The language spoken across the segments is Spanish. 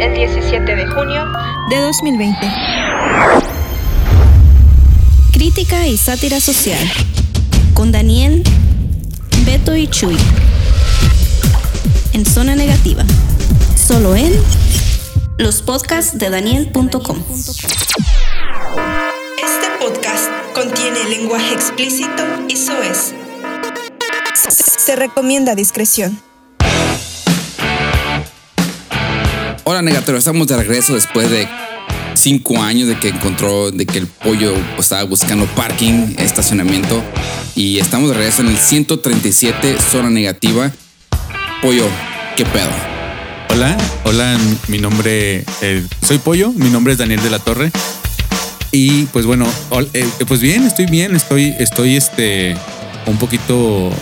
el 17 de junio de 2020. Crítica y sátira social. Con Daniel, Beto y Chuy. En zona negativa. Solo en los podcasts de Daniel.com. Este podcast contiene lenguaje explícito y soez. Se recomienda discreción. Hola Negatero, estamos de regreso después de cinco años de que encontró, de que el pollo estaba buscando parking, estacionamiento. Y estamos de regreso en el 137, zona negativa. Pollo, ¿qué pedo? Hola, hola, mi nombre, eh, soy Pollo, mi nombre es Daniel de la Torre. Y pues bueno, eh, pues bien, estoy bien, estoy, estoy este, un poquito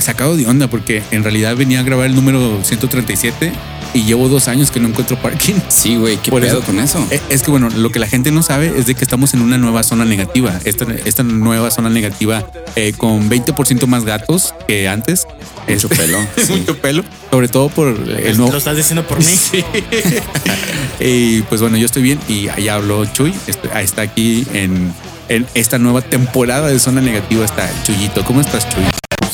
sacado de onda porque en realidad venía a grabar el número 137 y llevo dos años que no encuentro parking. Sí, güey, ¿qué Por pedo eso- con eso? Eh, Es que bueno, lo que la gente no sabe es de que estamos en una nueva zona negativa. Esta, esta nueva zona negativa eh, con 20% más gatos que antes. Mucho Este- pelo, sí. mucho pelo. Sobre todo por el nuevo. Lo estás diciendo por mí. Sí. y pues bueno, yo estoy bien y allá habló Chuy. Ah, Está aquí en, en esta nueva temporada de Zona Negativa. Está Chuyito. ¿Cómo estás, Chuy?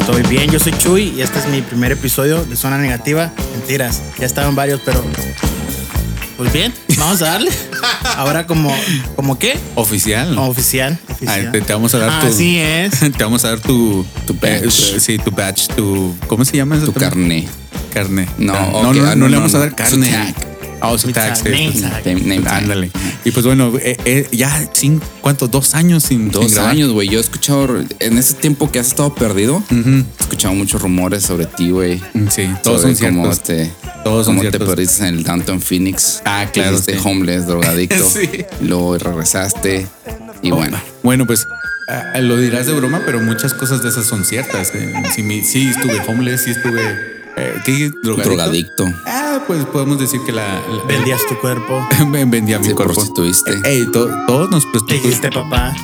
Estoy bien, yo soy Chuy y este es mi primer episodio de Zona Negativa. Mentiras, ya estaban varios, pero. Pues bien, vamos a darle. Ahora, como. ¿Como qué? Oficial. Oficial. Ah, oficial. te, te vamos a dar tu. Así es. Te vamos a dar tu. Tu badge. eh, sí, tu badge. Tu. ¿Cómo se llama eso? Tu también? carne. Carne. No, Ah, ok, no, no, ah, no no, le no, vamos no. a dar carne. Ah, su sí. name tag. Name- tag. Ándale. Y pues bueno, eh, eh, ya sin cuánto, dos años sin Dos años, güey. Yo he escuchado, en ese tiempo que has estado perdido, he escuchado muchos rumores sobre ti, güey. Mm, Sí, todos Sobre son cómo ciertos. te, Todos son cómo te ciertos. perdiste en el Downtown Phoenix. Ah, claro, Hiciste sí. homeless, drogadicto. Sí. Luego regresaste. Y Oh, bueno, Bueno, pues ah, lo dirás de broma, pero muchas cosas de esas son ciertas. eh. Sí, sí estuve homeless, sí estuve. Eh, ¿Qué? Drogadicto. drogadicto. Ah, pues podemos decir que la. la- Vendías tu cuerpo. vendía mi cuerpo. prostituiste. Ey, to- todos nos Te prostituimos. dijiste papá.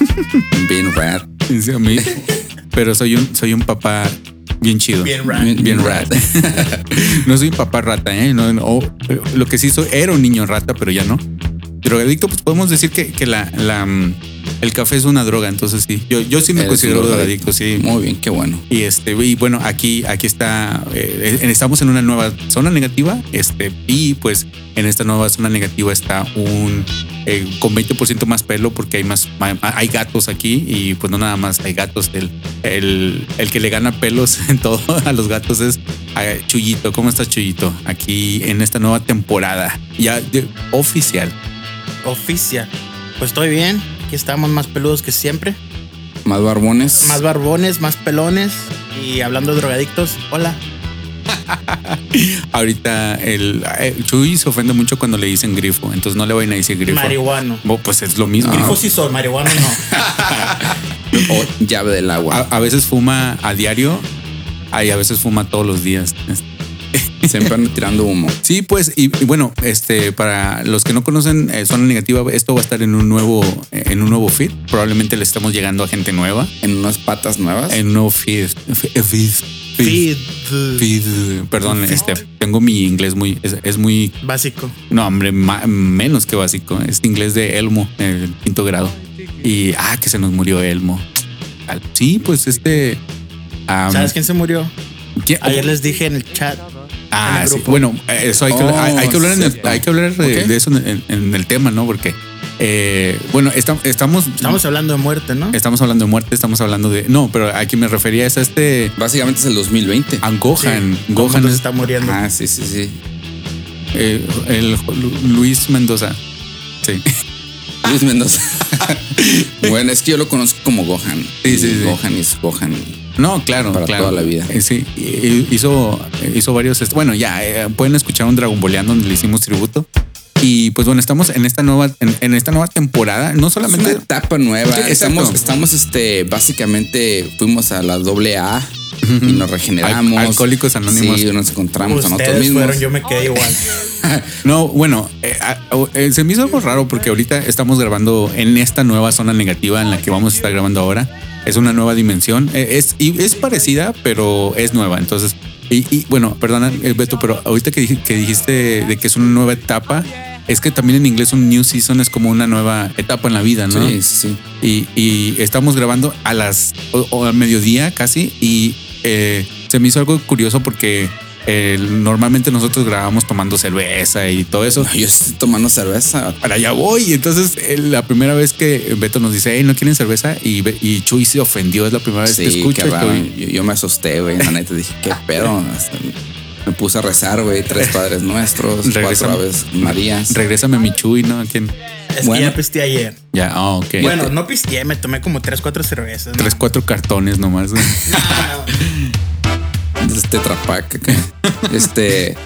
Bien rad. Sí, a mí. Pero soy un, soy un papá bien chido. Bien rat. Bien, bien rat. no soy un papá rata, ¿eh? No, no, lo que sí soy, era un niño rata, pero ya no. Drogadicto, pues podemos decir que, que la, la, mm, el café es una droga, entonces sí. Yo, yo sí me Eres considero drogadicto, sí. Muy bien, qué bueno. Y este, y bueno, aquí, aquí está, eh, estamos en una nueva zona negativa, este, y pues en esta nueva zona negativa está un eh, con 20% más pelo porque hay más, hay gatos aquí y pues no nada más hay gatos, el, el, el que le gana pelos en todo a los gatos es eh, Chuyito. ¿Cómo estás, Chuyito? Aquí en esta nueva temporada, ya de- oficial. Oficial. Pues estoy bien. Aquí estamos más peludos que siempre. Más barbones. Más barbones, más pelones. Y hablando de drogadictos, hola. Ahorita el, el Chuy se ofende mucho cuando le dicen grifo, entonces no le vayan a decir grifo. Marihuano. Pues es lo mismo. Grifo sí soy, marihuano no. o llave del agua. A, a veces fuma a diario y a veces fuma todos los días. Siempre ando tirando humo. Sí, pues, y, y bueno, este, para los que no conocen eh, Zona Negativa, esto va a estar en un nuevo, eh, en un nuevo feed. Probablemente le estamos llegando a gente nueva. En unas patas nuevas. En un nuevo feed. Feed. feed, Feed. feed. Perdón, este, tengo mi inglés muy, es, es muy, Básico. no, hombre, ma- menos que básico. Es inglés de Elmo, el quinto grado. Y, ah, que se nos murió Elmo. Sí, pues este. ¿Sabes quién se murió? ¿quién- Ayer les dije en el chat. Ah, en el sí. Bueno, eh, eso hay que, Oh, hay, hay que hablar, en el- cierto. hay que hablar de, eso en, en el tema, ¿no? Porque, eh, bueno, esta- estamos, Estamos hablando de muerte, ¿no? estamos hablando de muerte, estamos hablando de. No, pero a quien me refería es a este. Básicamente es el 2020. A Gohan. Sí, Gohan es está muriendo. Ah, sí, sí, sí. eh, el Lu- Luis Mendoza. Sí. Luis Mendoza. bueno, es que yo lo conozco como Gohan. Sí, sí, sí. Gohan es Gohan. No, claro, Para claro. toda la vida. Eh, Sí, hizo, hizo varios. est- Bueno, ya eh, pueden escuchar un Dragon Balleando donde le hicimos tributo. Y pues bueno, estamos en esta nueva, en, en esta nueva temporada. No Es una solamente. etapa nueva. Sí, estamos, estamos, este, básicamente fuimos a la doble A y nos regeneramos. Al- Alcohólicos Anónimos. Sí, nos encontramos a nosotros Ustedes mismos. fueron, yo me quedé igual. No, bueno, eh, eh, se me hizo algo raro porque ahorita estamos grabando en esta nueva zona negativa en la que vamos a estar grabando ahora. Es una nueva dimensión. Eh, es, y es parecida, pero es nueva. Entonces, Y, y, bueno, perdona, eh, Beto, pero ahorita que, dij- que dijiste de que es una nueva etapa, es que también en inglés un new season es como una nueva etapa en la vida, ¿no? Sí, sí, sí. Y, y estamos grabando a las o, o al mediodía casi y eh, se me hizo algo curioso porque eh, normalmente nosotros grabamos tomando cerveza y todo eso. Yo estoy tomando cerveza. Para allá voy. Entonces eh, la primera vez que Beto nos dice, hey, ¿no quieren cerveza? Y, Chuy se ofendió. Es la primera vez que escucho. qué y raro. Chuy- Yo, yo me asusté, güey. La neta dije, ¿qué pedo? Me puse a rezar, güey. Tres padres nuestros, cuatro aves Marías. Regrésame a mi Chuy, ¿no? ¿A quién? Es Bueno. que ya pisteé ayer. Ya, ah, ok. Bueno, no pisteé, me tomé como 3, 4 cervezas. ¿no? Tres, cuatro cartones nomás. Ah, Este trapac acá. Este.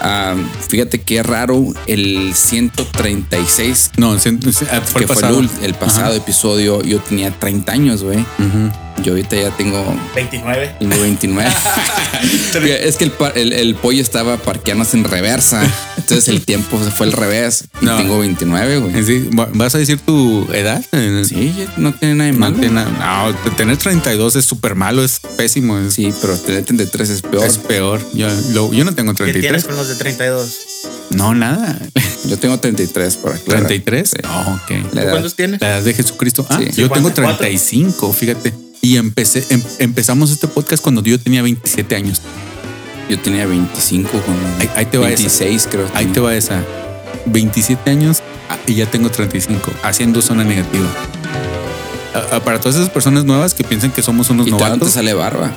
ah, fíjate qué raro. El 136, No, se- se- ah, fue que el pasado. fue el, el pasado episodio, yo tenía 30 años, güey. Ujú. Yo ahorita ya tengo 29. tengo 29. es que el, el- el pollo estaba parqueándose en reversa. Entonces el tiempo se fue al revés. Y No. tengo 29, güey. Sí, ¿va- ¿Vas a decir tu edad? Sí, no tiene nada de No, malo. tiene nada- no, tener 32 es súper malo, es pésimo. Es, Sí, pero tener 33 es peor. es peor. Yo, lo- yo no tengo ¿Qué tienes 33. con los de 32? No, nada. Yo tengo 33 por aquí. 33. Sí. Ok. La ¿Tú edad. cuántos tienes? La edad de Jesucristo. Ah, Sí. yo tengo 54. 35, fíjate. Y empecé, em- empezamos este podcast cuando yo tenía 27 años. Yo tenía 25 con Ahí, ahí te va esa. 26, creo. Ahí te va esa. 27 años ah, y ya tengo 35, haciendo zona negativa. Ah, ah, Para todas esas personas nuevas que piensan que somos unos Y todavía no te novatos. sale barba.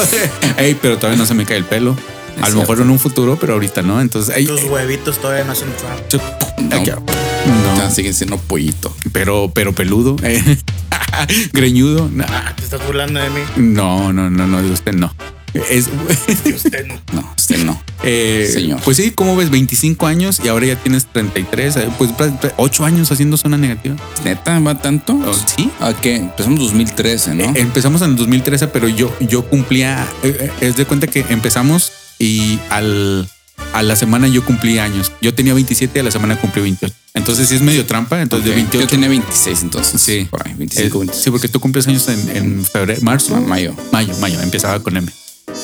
Ey, pero todavía no se me cae el pelo. Es A lo mejor en un futuro, pero ahorita no. Entonces, ey, Tus huevitos todavía no hacen trap. No. No. no, siguen siendo pollito. pero, pero peludo, eh. greñudo. nah. ¿Te estás burlando de mí? No, no, no, no, de usted no. Es, usted no. No, usted no. eh, Señor. Pues sí, como ves, 25 años y ahora ya tienes 33, eh, pues 8 años haciendo zona negativa. ¿Neta va tanto? Oh, sí. ¿A qué? Empezamos 2013, ¿no? Eh, Empezamos en el 2013, pero yo, yo cumplía, eh, es de cuenta que empezamos y al, a la semana yo cumplí años. Yo tenía 27 y a la semana cumplí 28. Entonces sí es medio trampa. Entonces de 28. Yo tenía 26 entonces. Sí. Por ahí, eh, 25, 26. sí, porque tú cumples años en, en febrero, marzo. Ma- mayo. Mayo, mayo, empezaba con M.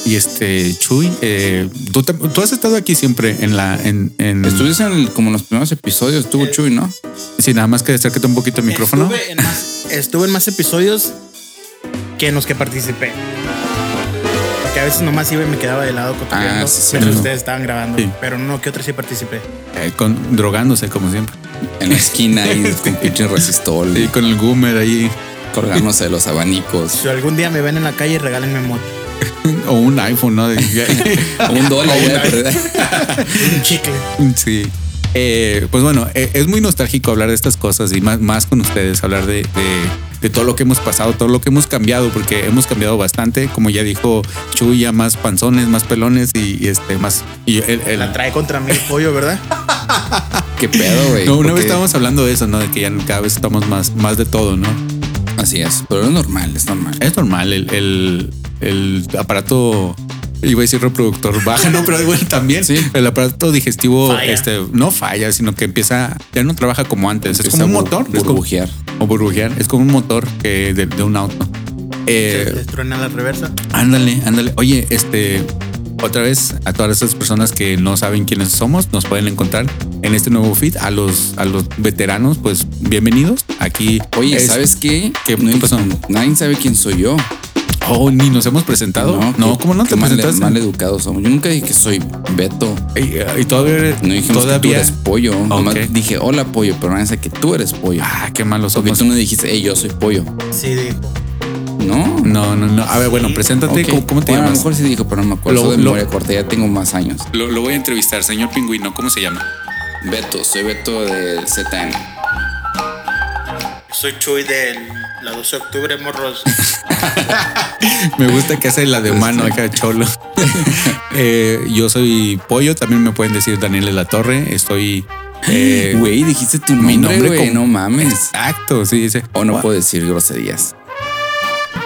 Y este, Chuy, eh, tú, te- tú has estado aquí siempre en la, en, en Estuviste en el- como en los primeros episodios, estuvo Chuy, ¿no? sí, nada más que acércate un poquito el micrófono. Estuve en, más, estuve en más episodios que en los que participé. Porque a veces nomás iba y me quedaba de lado cotorreando. Ah, sí, sí, mientras sí. ustedes estaban grabando. Sí. Pero no, que otros sí participé. Eh, con, drogándose como siempre. En la esquina ahí con pinche resistol, Y con el Goomer ahí. colgándose de los abanicos. Si algún día me ven en la calle, regálenme moto. O un iPhone, ¿no? De- Un dólar perder. Un chicle. Sí. Eh, pues bueno, eh, es muy nostálgico hablar de estas cosas y más, más con ustedes, hablar de, de- de todo lo que hemos pasado, todo lo que hemos cambiado, porque hemos cambiado bastante. Como ya dijo Chuy, ya más panzones, más pelones y, y este más. Y el- el- La trae contra mí el pollo, ¿verdad? ¿Qué pedo, güey? no, una vez estábamos hablando de eso, ¿no? De que ya cada vez estamos más, más de todo, ¿no? Así es, pero es normal, es normal. Es normal, el, el, el aparato, iba a decir reproductor baja, no, pero bueno, también Sí. el aparato digestivo Falla. este, no falla, sino que empieza, ya no trabaja como antes, es Empieza como un motor, es como- burbujear. o burbujear, es como un motor que de, de un auto. Eh, Les truena la reversa. ándale, ándale. Oye, este, otra vez a todas esas personas que no saben quiénes somos, nos pueden encontrar en este nuevo feed. A los, a los veteranos, pues bienvenidos. Aquí. Oye, es- ¿sabes qué? ¿Qué- No-? Nadie sabe quién soy yo. Oh, ni nos hemos presentado. No, qué- ¿cómo no te mal, presentaste? mal educados somos. Yo nunca dije que soy Beto. Y, y todavía, No dijimos que tú todavía. eres pollo. Nomás Ok. dije, hola pollo, pero nadie sabe que tú eres pollo. Ah, qué malos Porque somos. tú no dijiste, hey, yo soy pollo. Sí, dijo. No. No, no, no. A ver, bueno, preséntate. Ok. ¿Cómo, cómo te Bueno, A lo llamas? mejor sí dijo, pero no me acuerdo. Lo- de lo- memoria corta, ya tengo más años. Lo, lo voy a entrevistar, señor pingüino. ¿Cómo se llama? Beto, soy Beto del ZN. Soy Chuy del la 12 de octubre, morros. Me gusta que hace la de mano acá, cholo. Eh, yo soy Pollo, también me pueden decir Daniel de la Torre. Estoy. eh, Güey, dijiste tu mi nombre, nombre güey. como- No mames. Exacto, sí, dice. O no puedo decir groserías.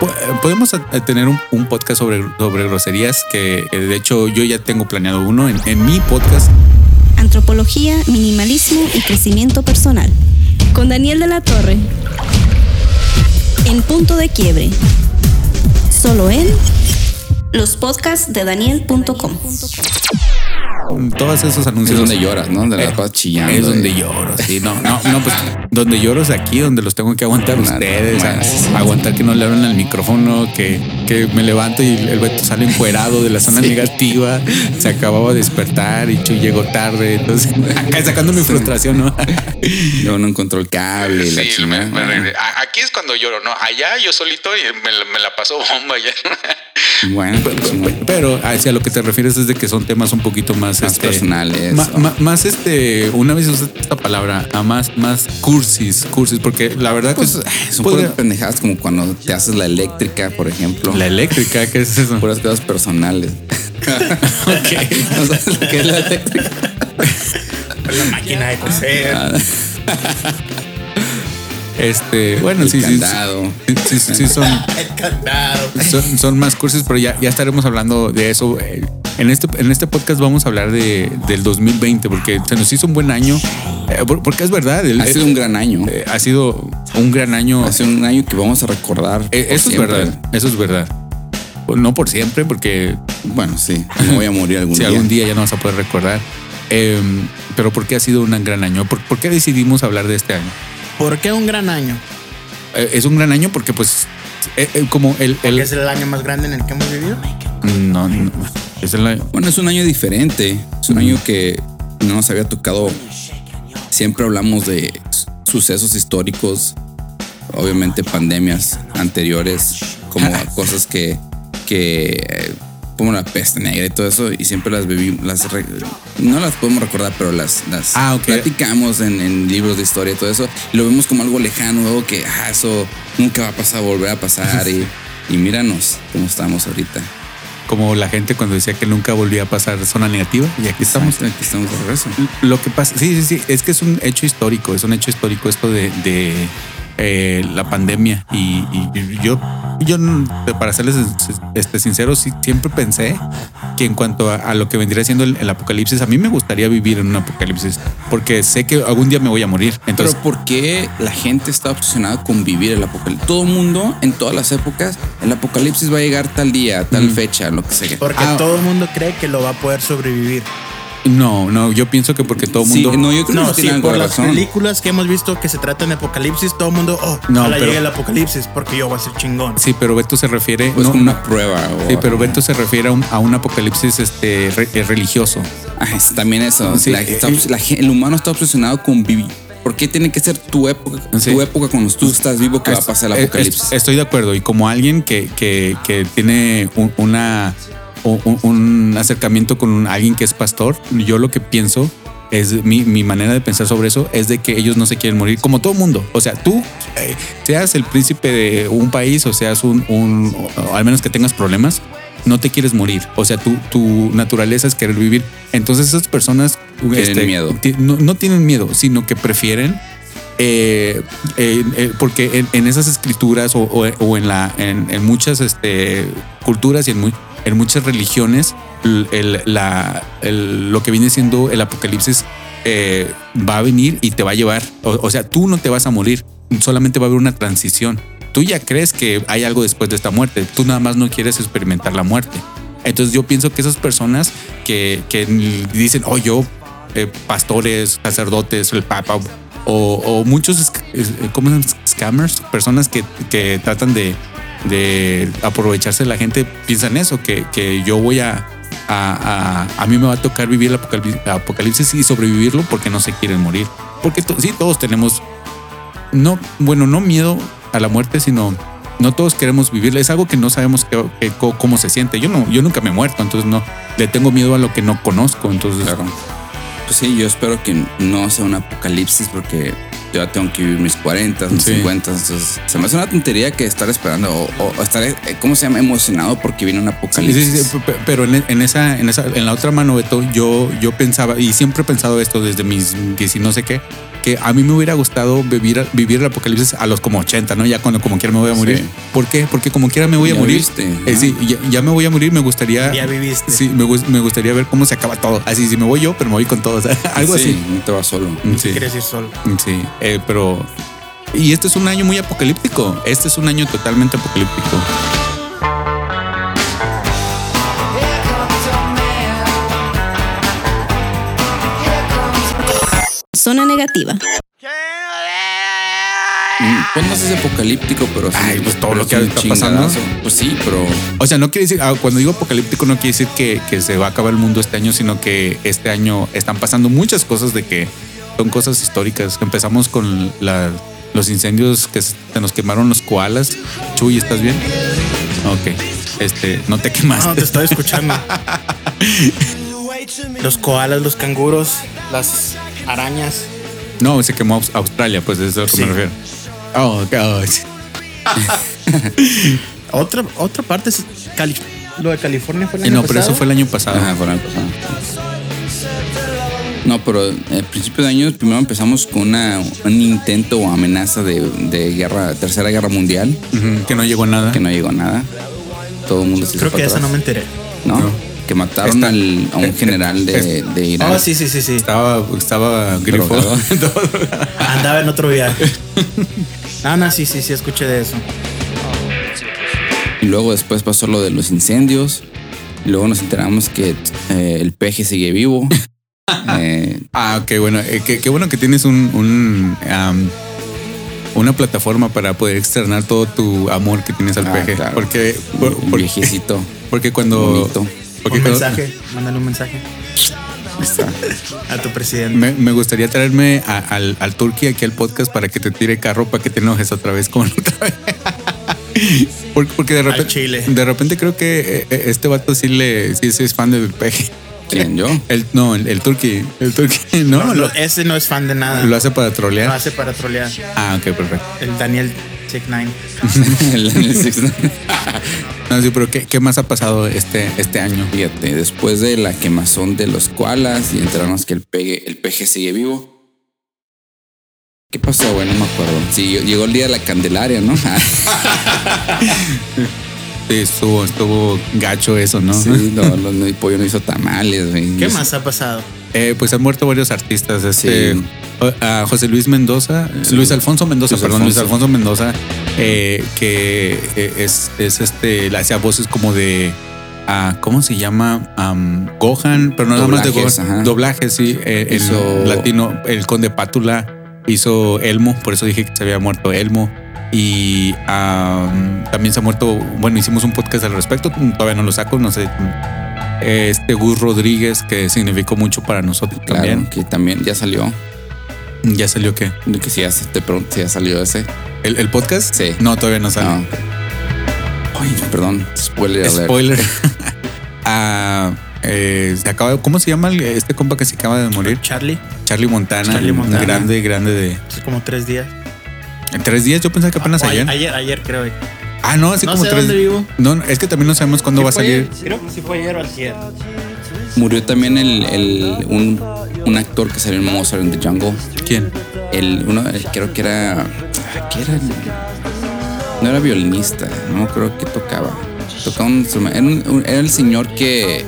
Po- Podemos a tener un, un podcast sobre, sobre groserías que eh, de hecho yo ya tengo planeado uno en, en mi podcast. Antropología, minimalismo y crecimiento personal. Con Daniel de la Torre. En punto de quiebre. Solo en Los podcasts de Daniel.com. Todos esos anuncios. Es donde lloras, ¿no? Donde Eh, pasas chillando. Es donde y- lloro, sí. No, no, no, pues donde lloro es aquí, donde los tengo que aguantar ustedes, bueno, aguantar que no le hablan al micrófono, que, que me levanto y el Beto sale encuerado de la zona negativa, se acababa de despertar y Chuy llegó tarde, entonces acá sacando mi frustración, ¿no? Luego no encontró el cable y la chingada. me- me aquí es cuando lloro, ¿no? Allá yo solito y me, la- me la paso bomba ya. Bueno, pues, chingón. Pero hacia lo que te refieres es de que son temas un poquito más, Más este, personales, ma- o- ma- más este, una vez usé esta palabra, a más, más cursis, cursis, porque la verdad Pues, que ay, son podría- puras pendejadas como cuando te haces la eléctrica, por ejemplo. la eléctrica, ¿qué es eso? Puras cosas personales. Ok. ¿No sabes lo que es la eléctrica? La máquina de coser. Este, bueno, El sí, sí, candado. sí, sí, sí, sí, son, El candado. son, son más cursis, pero ya, ya estaremos hablando de eso. eh, En este, en este podcast vamos a hablar de, del 2020, porque se nos hizo un buen año, eh, por- porque es verdad, el- Ha sido un gran año. eh, ha sido un gran año. Ha sido un año que vamos a recordar. Eh, Eso es siempre. verdad, eso es verdad. Pues No por siempre, porque Bueno, sí. Me voy a morir algún si día. algún día ya no vas a poder recordar. Eh, pero ¿por qué ha sido un gran año? ¿Por, por qué decidimos hablar de este año? ¿Por qué un gran año? Eh, es un gran año porque pues eh, eh, como el... el es el año más grande en el que hemos vivido. no, no, es el año- Bueno, es un año diferente. Es un año que no nos había tocado. Siempre hablamos de sucesos históricos, obviamente pandemias anteriores, como cosas que, que eh, como la peste negra y todo eso, y siempre las vivimos, las no las podemos recordar, pero las, las Ah, platicamos en, en libros de historia y todo eso, y lo vemos como algo lejano, algo que ah, eso nunca va a pasar, volver a pasar, y, y míranos cómo estamos ahorita. Como la gente cuando decía que nunca volvía a pasar zona negativa y aquí estamos. Aquí estamos de regreso. Lo que pasa, sí, sí, sí, es que es un hecho histórico, es un hecho histórico esto de, de, eh, la pandemia y, y yo, yo para serles este, sincero, sí, siempre pensé que en cuanto a, a lo que vendría siendo el, el apocalipsis, a mí me gustaría vivir en un apocalipsis porque sé que algún día me voy a morir. Entonces, Pero ¿por qué la gente está obsesionada con vivir el apocalipsis? Todo el mundo, en todas las épocas, el apocalipsis va a llegar tal día, tal fecha, lo que sea. Porque Ah. todo el mundo cree que lo va a poder sobrevivir. No, no, yo pienso que porque todo el Sí, mundo... no, yo creo No, que sí, tiene por las razón. películas que hemos visto que se tratan de apocalipsis, todo el mundo, oh, No, pero- llegue el apocalipsis porque yo voy a ser chingón. Sí, pero Beto se refiere... Pues no, como una prueba. O, Sí, pero Beto se refiere a un, a un apocalipsis este, re- eh, religioso. Ah, es también eso. Sí, la- eh, está la el humano está obsesionado con vivir. ¿Por qué tiene que ser tu época, Sí. tu época cuando tú estás vivo que va a pasar el es- apocalipsis? estoy de acuerdo. Y como alguien que, que, que tiene un, una, un, un acercamiento con un- alguien que es pastor, yo lo que pienso es mi, mi manera de pensar sobre eso es de que ellos no se quieren morir como todo mundo. O sea, tú eh, seas el príncipe de un país o seas un, un o al menos que tengas problemas, no te quieres morir. O sea, tu, tu naturaleza es querer vivir. Entonces esas personas Tienen miedo. ti- No, no tienen miedo, sino que prefieren eh, eh, eh, porque en, en esas escrituras o, o- o en la en, en muchas este, culturas y en, muy- en muchas religiones el- la- el- lo que viene siendo el apocalipsis eh, va a venir y te va a llevar. O, o sea tú no te vas a morir solamente va a haber una transición. Tú ya crees que hay algo después de esta muerte tú nada más no quieres experimentar la muerte. Entonces yo pienso que esas personas que, que dicen oh yo eh, pastores, sacerdotes, el papa o, o muchos ¿cómo se llaman? scammers, personas que, que tratan de, de aprovecharse de la gente, piensan eso, que, que yo voy a, a, a, a mí me va a tocar vivir el apocalipsis, apocalipsis y sobrevivirlo porque no se quieren morir. Porque to- sí, todos tenemos, no, bueno, no miedo a la muerte, sino no todos queremos vivirla. Es algo que no sabemos que- cómo se siente. Yo no, yo nunca me he muerto, entonces no, le tengo miedo a lo que no conozco. Entonces, Claro. Pues sí, yo espero que no sea un apocalipsis porque yo ya tengo que vivir mis 40, mis Sí. 50. Entonces, se me hace una tontería que estar esperando o, o- o estar, eh, ¿cómo se llama? Emocionado porque viene un apocalipsis. sí, sí, pe- pero en, en esa, en esa, en la otra mano, Beto, yo, yo pensaba, y siempre he pensado esto desde mis 10 y no sé qué, que a mí me hubiera gustado vivir, vivir el apocalipsis a los como 80, ¿no? Ya cuando como quiera me voy a morir. Sí. ¿Por qué? Porque como quiera me voy a Ya morir. viviste, Eh, ¿no? sí, ya, ya me voy a morir, me gustaría. Ya viviste. Sí, me, gus- me gustaría ver cómo se acaba todo. Así, si me voy yo, pero me voy con todos. Algo Sí, así. No te vas solo. Sí. Quieres ir solo. Sí, eh, pero. Y este es un año muy apocalíptico. Este es un año totalmente apocalíptico. Zona Negativa. Mm, Pues no sé si es apocalíptico, pero sí. Ay, pues todo pero lo que está pasando. Pues sí, pero O sea, no quiere decir, ah, cuando digo apocalíptico no quiere decir que, que se va a acabar el mundo este año, sino que este año están pasando muchas cosas de que son cosas históricas. Empezamos con la- los incendios que se nos quemaron los koalas. Chuy, ¿estás bien? Ok. Este, no te quemaste. No, te estoy escuchando. Los koalas, los canguros, las arañas. No, se quemó Aus- Australia, pues eso es a lo que Sí. me refiero. Oh, ok, oh, sí. Otra, otra parte es Cali- lo de California fue el Eh, año no, pero eso pasado. fue el año pasado. Ajá, fue el año pasado. No, pero al principio de año primero empezamos con una, un intento o amenaza de, de guerra, tercera guerra mundial, que no llegó a nada. que no llegó a nada. Todo el mundo se Creo que para esa no me enteré. ¿No? No. Que mataron Está- al- a un eh, general de, eh, de Irán. Oh, sí, sí, sí, sí. Estaba, estaba grifo. Andaba en otro viaje. No, sí, sí, sí, escuché de eso. Y luego después pasó lo de los incendios. Y luego nos enteramos que eh, el peje sigue vivo. Eh, Ah, ok, bueno, eh, qué, qué bueno que tienes un, un, una plataforma para poder externar todo tu amor que tienes al Ah, peje. claro. Porque, por- un por- viejecito. porque cuando. Bonito. Un mensaje, mándale un mensaje a tu presidente. me, me gustaría traerme a- al, al Turkey aquí al podcast para que te tire carro para que te enojes otra vez como otra vez. Porque, porque de repente, chile. de repente creo que eh, este vato sí le sí, sí es fan del peje. ¿Quién, yo? El, no, el, el Turkey. El Turkey, no, No, lo, lo- ese no es fan de nada. lo hace para Lo trolear. hace para trolear. Ah, ok, perfecto. El Daniel Six Nine. No, sí, pero ¿qué, qué más ha pasado este, este año? Fíjate, después de la quemazón de los koalas y enterarnos que el, pegue, el peje sigue vivo. ¿Qué pasó, güey? No me acuerdo. Sí, llegó el día de la Candelaria, ¿no? Sí, estuvo, estuvo gacho eso, ¿no? sí, no, no, el pollo no hizo tamales, güey. ¿Qué más ha pasado? Eh, pues han muerto varios artistas. Este, Sí. o- a José Luis Mendoza, Sí. Luis Alfonso Mendoza, Luis perdón, Luis Alfonso. Mendoza, eh, que eh, es, es este, hacía voces como de. ah, ¿Cómo se llama? Am, Gohan, pero no nada más de Gohan. ajá. Doblajes, sí. eh, el latino, el Conde Pátula hizo Elmo, por eso dije que se había muerto Elmo. Y am, también se ha muerto, bueno, hicimos un podcast al respecto, todavía no lo saco, no sé. Este Gus Rodríguez, que significó mucho para nosotros Claro, también. que también ya salió. Ya salió qué? Que si ya, se- te pregunto si ya salió ese. ¿El, el podcast? Sí. No, todavía no sale. No. Ay, perdón, spoiler alert. Spoiler. Ah, eh, se acaba, ¿Cómo se llama el- este compa que se acaba de morir? Charlie. Charlie Montana. Charlie Montana. Grande, grande de. Hace como tres días. En tres días, yo pensaba que apenas ayer. Ayer, ayer creo. Ah, no, así No como sé tres dónde vivo. No, es que también no sabemos cuándo Sí va a salir. ayer, Creo que sí fue ayer o ayer. Murió también el, el- un, un actor que salió en Mozart in the Jungle. ¿Quién? El, uno, el- creo que era. ¿Qué era? No era violinista, no creo que tocaba. Tocaba un instrumento. Era, un- un- era el señor que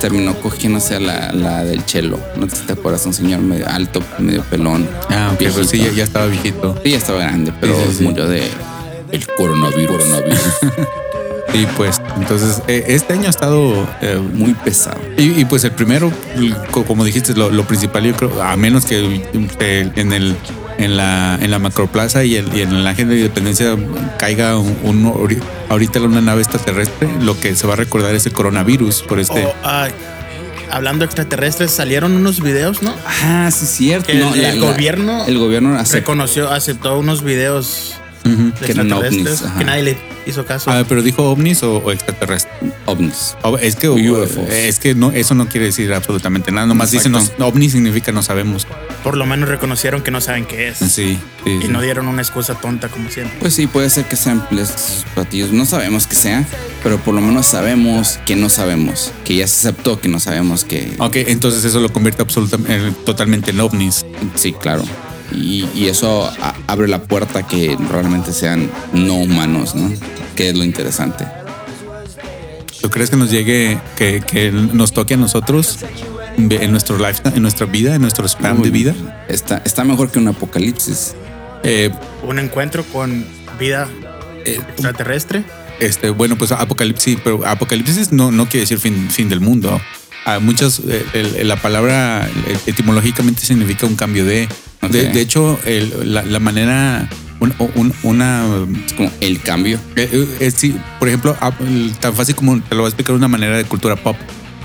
terminó cogiéndose a la, la del cello. No sé si te acuerdas, un señor medio alto, medio pelón. Ah, ok, pero sí, ya, ya estaba viejito. Sí, ya estaba grande, pero Sí, sí, sí. murió de el coronavirus. coronavirus. Sí, pues. Entonces, eh, este año ha estado eh, Muy pesado. Y, y, pues el primero, co- como dijiste, lo, lo principal, yo creo, a menos que eh, en el en la en la macroplaza y, el- y en el ángel de independencia caiga un, un ori- ahorita una nave extraterrestre, lo que se va a recordar es el coronavirus por este. Oh, ah, hablando extraterrestres, salieron unos videos, ¿no? Ah, sí, cierto. Que el- No, la- el la- gobierno El gobierno aceptó Reconoció, aceptó unos videos Ujú. de Que eran ovnis, ajá. que nadie le hizo caso. Ah, pero dijo ovnis o, o extraterrestre. ovnis. O- Es que UFOs. es que no, eso no quiere decir absolutamente nada. Nomás dicen no, ovni significa no sabemos. Por lo menos reconocieron que no saben qué es. Sí, sí, Y sí. no dieron una excusa tonta como siempre. Pues sí, puede ser que sean platillos. No sabemos que sea, pero por lo menos sabemos que no sabemos. Que ya se aceptó que no sabemos que. Ok, entonces eso lo convierte absolutamente totalmente en ovnis. Sí, claro. Y, y eso a- abre la puerta a que realmente sean no humanos, ¿no? Que es lo interesante. ¿Tú crees que nos llegue, que, que nos toque a nosotros en nuestro lifetime, en nuestra vida, en nuestro spam de vida? Está, está mejor que un apocalipsis. Eh, Un encuentro con vida extraterrestre. este, bueno, pues apocalipsis, pero apocalipsis no, no quiere decir fin, fin del mundo. a muchas, eh, el- la palabra eh, etimológicamente significa un cambio de. De, hecho, la, manera, un- un- una, Es como el cambio. eh, eh, sí, por ejemplo, ah, tan fácil como te lo voy a explicar una manera de cultura pop.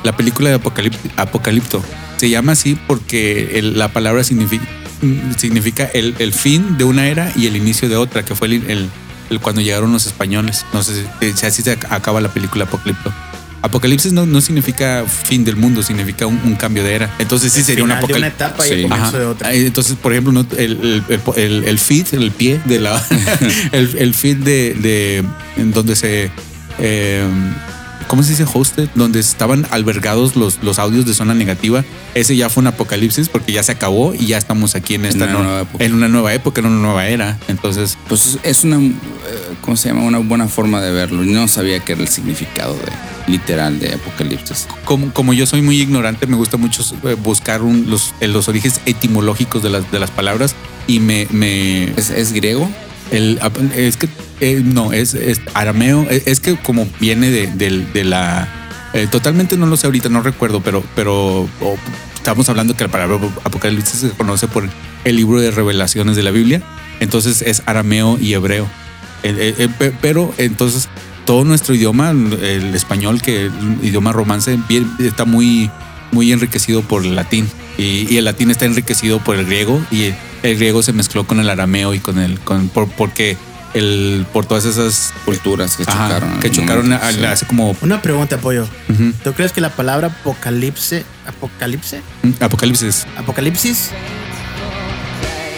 La película de Apocalip- Apocalipto se llama así porque la palabra significa, significa el, el fin de una era y el inicio de otra, que fue el, el- cuando llegaron los españoles. No sé si, así se ac- acaba la película Apocalipto. Apocalipsis no, no significa fin del mundo, significa un, un cambio de era. Entonces sí sería un Final de una etapa y el comienzo de otra. Entonces, por ejemplo, ¿no? el, el, el, el feed, el pie de la. el, el feed de, de. en donde se. eh, ¿Cómo se dice hosted? Donde estaban albergados los, los audios de zona negativa. Ese ya fue un apocalipsis porque ya se acabó y ya estamos aquí en esta una no- nueva época. en una nueva época, en una nueva era. Entonces, Pues es- una, eh, ¿cómo se llama? Una buena forma de verlo. No sabía que era el significado de, literal de Apocalipsis. como, como yo soy muy ignorante, me gusta mucho eh, buscar un- los, los orígenes etimológicos de las, de las palabras y me, me, ¿Es, es griego? El, es que eh, no, es, arameo. Es, es que como viene de, del- de la. eh, totalmente no lo sé ahorita, no recuerdo, pero, pero estamos hablando que la palabra apocalipsis se conoce por el libro de revelaciones de la Biblia. Entonces es arameo y hebreo. Pe- pero entonces todo nuestro idioma, el español, que el idioma romance, bien- está muy, muy enriquecido por el latín. Y, y el latín está enriquecido por el griego y el, griego se mezcló con el arameo y con el con por, porque el por todas esas Culturas que ajá, chocaron. que chocaron momento, a- sí. hace como Una pregunta, Pollo. ujú, ¿Tú crees que la palabra apocalipse, apocalipse, apocalipsis. apocalipsis?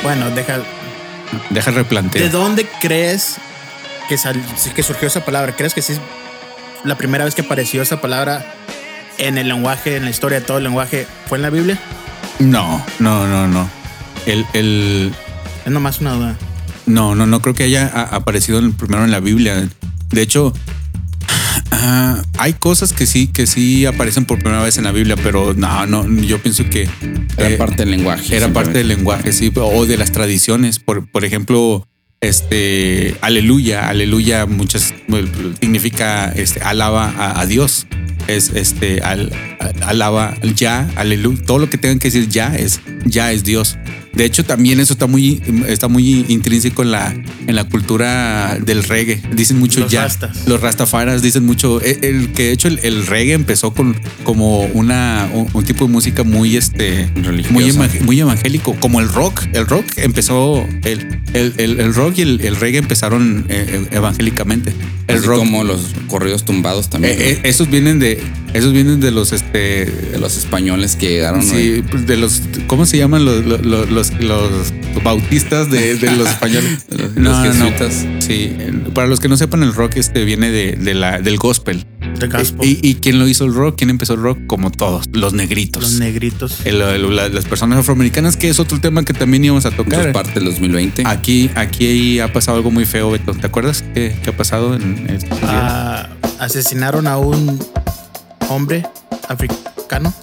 Bueno, deja. Deja replanteo. ¿De dónde crees que, sal- que surgió esa palabra? ¿Crees que sí es la primera vez que apareció esa palabra en el lenguaje, en la historia de todo el lenguaje, fue en la Biblia? No, no, no, no. El, el, Es nomás una duda. No, no, no creo que haya aparecido en- primero en la Biblia. De hecho, ah, hay cosas que sí, que sí aparecen por primera vez en la Biblia, pero no, no, yo pienso que Era eh, parte del lenguaje. era parte del lenguaje, sí, o de las tradiciones. Por, por ejemplo, este, aleluya, aleluya, muchas bueno, significa este, alaba a, a Dios. Es este, al, alaba ya, aleluya. Todo lo que tengan que decir ya es, ya es Dios. De hecho, también eso está muy, está muy intrínseco en la, en la cultura del reggae. Dicen mucho Los ya. rastas. Los rastafaras dicen mucho. El, el que de hecho el, el reggae empezó con como una un, un tipo de música muy este Religiosa. muy, evang- muy evangélico, como el rock. El rock empezó el, el, el- el rock y el, el reggae empezaron eh, evangélicamente. El Así rock. como los corridos tumbados también. eh, eh, esos vienen de esos vienen de los este de los españoles que llegaron. Sí, pues, de los, ¿cómo se llaman los, los, los, los- los bautistas de, de los españoles? Los- los jesuitas. Sí, para los que no sepan, el rock este viene de, de la, del gospel. ¿Y, y quién lo hizo el rock? ¿Quién empezó el rock? Como todos, los negritos. Los negritos. El- el- la- las personas afroamericanas, que es otro tema que también íbamos a Eso es tocar. parte del 2020. Aquí, aquí ha pasado algo muy feo, Beto. ¿Te acuerdas qué, qué ha pasado en estos días? Ah, asesinaron a un hombre africano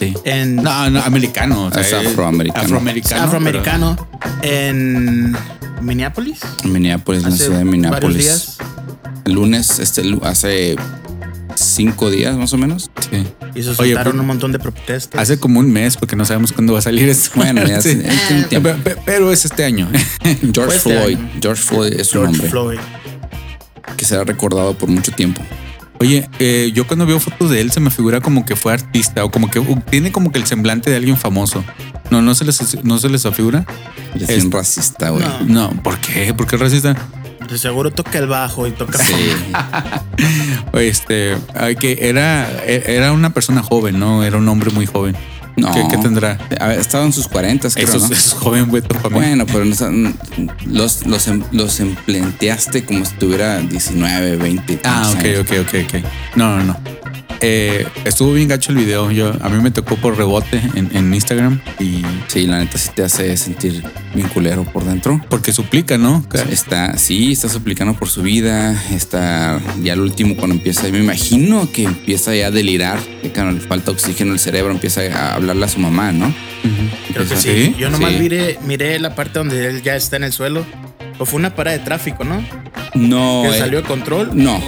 En No, no, americano. o sea, Es eh, afroamericano. Afroamericano. afroamericano en Minneapolis. Minneapolis, en la ciudad de Minneapolis. días El lunes, este, hace cinco días más o menos. sí. y se Oye, pues, un montón de protestas. Hace como un mes, porque no sabemos cuándo va a salir esto. Bueno, ya Sí. tiempo. Pero es este año. George este Floyd. año. George Floyd es un George hombre Floyd. que será recordado por mucho tiempo. Oye, eh, yo cuando veo fotos de él se me figura como que fue artista o como que uh, tiene como que el semblante de alguien famoso. No, no se les, no se les afigura. Es Es- racista, güey. No. No, ¿por qué? ¿Por qué es racista? De seguro toca el bajo y toca. Sí. Oye, Este, ay, que era, e- era una persona joven, ¿no? Era un hombre muy joven. No. ¿Qué, qué tendrá? A ver, estaba en sus 40, creo, Eso ¿no? es joven, güey. Bueno, pero no- los, los, em- los emplenteaste como si tuviera 19, 20. Ah, ok, años. ok, ok, ok. No, no, no. Eh, estuvo bien gacho el video. Yo, a mí me tocó por rebote en, en Instagram y Sí, la neta sí te hace sentir bien culero por dentro. porque suplica, ¿no? Está, sí, está suplicando por su vida. Está ya al último cuando empieza, me imagino que empieza ya a delirar, que cuando le falta oxígeno al cerebro, empieza a hablarle a su mamá, ¿no? Creo que sí. Yo nomás Sí. miré, miré la parte donde él ya está en el suelo. O fue una parada de tráfico, ¿no? No, que eh, salió de control. no.